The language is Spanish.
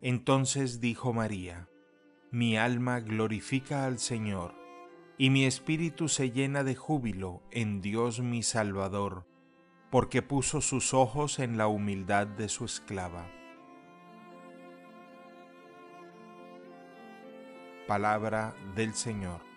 Entonces dijo María, Mi alma glorifica al Señor, y mi espíritu se llena de júbilo en Dios mi Salvador, porque puso sus ojos en la humildad de su esclava. Palabra del Señor.